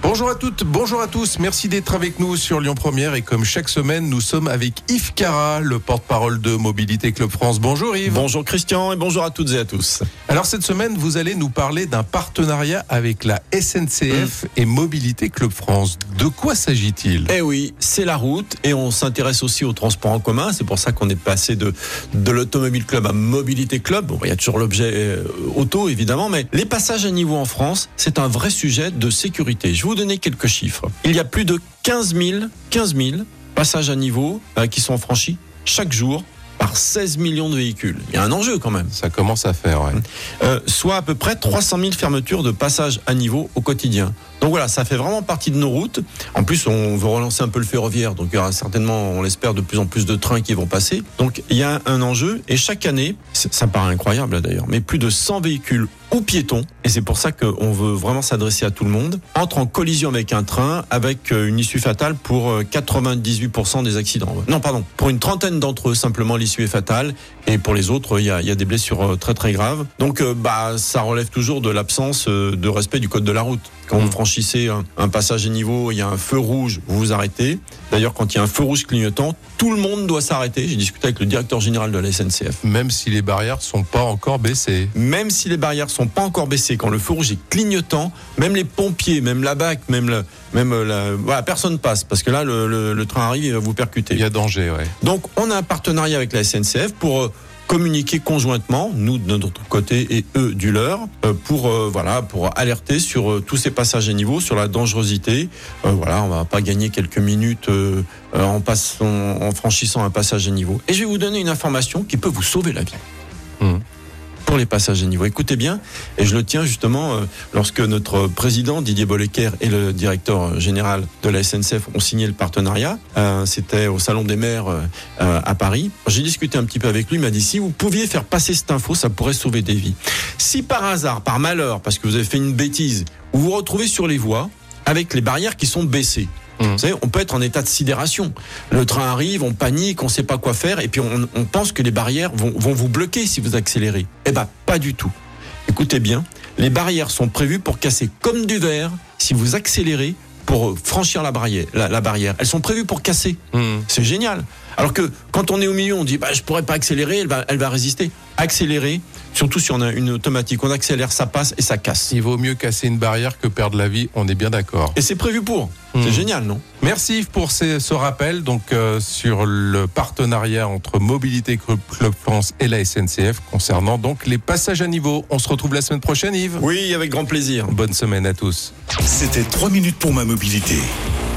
Bonjour à toutes, bonjour à tous. Merci d'être avec nous sur Lyon Première et comme chaque semaine, nous sommes avec Yves Cara, le porte-parole de Mobilité Club France. Bonjour Yves. Bonjour Christian et bonjour à toutes et à tous. Alors cette semaine, vous allez nous parler d'un partenariat avec la SNCF et Mobilité Club France. De quoi s'agit-il? Eh oui, c'est la route et on s'intéresse aussi au transport en commun. C'est pour ça qu'on est passé de, de l'Automobile Club à Mobilité Club. Bon, il y a toujours l'objet euh, auto évidemment, mais les passages à niveau en France, c'est un vrai sujet de sécurité. Je vais vous donner quelques chiffres. Il y a plus de 15 000, 15 000 passages à niveau euh, qui sont franchis chaque jour par 16 millions de véhicules. Il y a un enjeu quand même. Ça commence à faire, ouais. Euh, soit à peu près 300 000 fermetures de passages à niveau au quotidien. Donc voilà, ça fait vraiment partie de nos routes. En plus, on veut relancer un peu le ferroviaire, donc il y aura certainement, on l'espère, de plus en plus de trains qui vont passer. Donc il y a un enjeu, et chaque année, ça paraît incroyable d'ailleurs, mais plus de 100 véhicules ou piétons, et c'est pour ça qu'on veut vraiment s'adresser à tout le monde, entrent en collision avec un train, avec euh, une issue fatale pour euh, 98% des accidents. Non, pardon, pour une trentaine d'entre eux, simplement l'issue est fatale, et pour les autres, il y a, il y a des blessures euh, très très graves. Donc, euh, bah, ça relève toujours de l'absence euh, de respect du code de la route. Quand vous franchissez un, un passage à niveau, il y a un feu rouge, vous vous arrêtez. D'ailleurs, quand il y a un feu rouge clignotant, tout le monde doit s'arrêter. J'ai discuté avec le directeur général de la SNCF. Même si les barrières sont pas encore baissées. Même si les barrières sont pas encore baissées, quand le feu rouge est clignotant, même les pompiers, même la BAC, même le, même euh, la, voilà, personne passe parce que là, le, le- le train arrive, il va vous percuter. Il y a danger, ouais. Donc, on a un partenariat avec la SNCF pour euh, communiquer conjointement, nous de notre côté et eux du leur, euh, pour euh, voilà, pour alerter sur euh, tous ces passages à niveau, sur la dangerosité. Euh, voilà, on va pas gagner quelques minutes euh, euh, en passant, en franchissant un passage à niveau. Et je vais vous donner une information qui peut vous sauver la vie. Mhm. Pour les passages à niveau. Écoutez bien, et je le tiens justement euh, lorsque notre président Didier Bollecker et le directeur général de la SNCF ont signé le partenariat. Euh, C'était au Salon des maires euh, euh, à Paris. J'ai discuté un petit peu avec lui, il m'a dit si vous pouviez faire passer cette info, ça pourrait sauver des vies. Si par hasard, par malheur, parce que vous avez fait une bêtise, vous vous retrouvez sur les voies avec les barrières qui sont baissées. Mhm. Vous savez, on peut être en état de sidération. Le train arrive, on panique, on sait pas quoi faire, et puis on, on pense que les barrières vont, vont vous bloquer si vous accélérez. Eh ben, pas du tout. Écoutez bien, les barrières sont prévues pour casser comme du verre si vous accélérez pour franchir la barrière. La, la barrière. Elles sont prévues pour casser. Hmm. C'est génial. Alors que quand on est au milieu, on dit bah je pourrais pas accélérer, elle va, elle va résister. Accélérer, surtout si on a une automatique, on accélère, ça passe et ça casse. Il vaut mieux casser une barrière que perdre la vie, on est bien d'accord. Et c'est prévu pour. C'est Hmm. génial, non? Merci Yves pour ces- ce rappel donc euh, sur le partenariat entre Mobilité Club Club France et la SNCF concernant donc les passages à niveau. On se retrouve la semaine prochaine Yves? Oui, avec grand plaisir. Bonne semaine à tous. C'était 3 minutes pour ma mobilité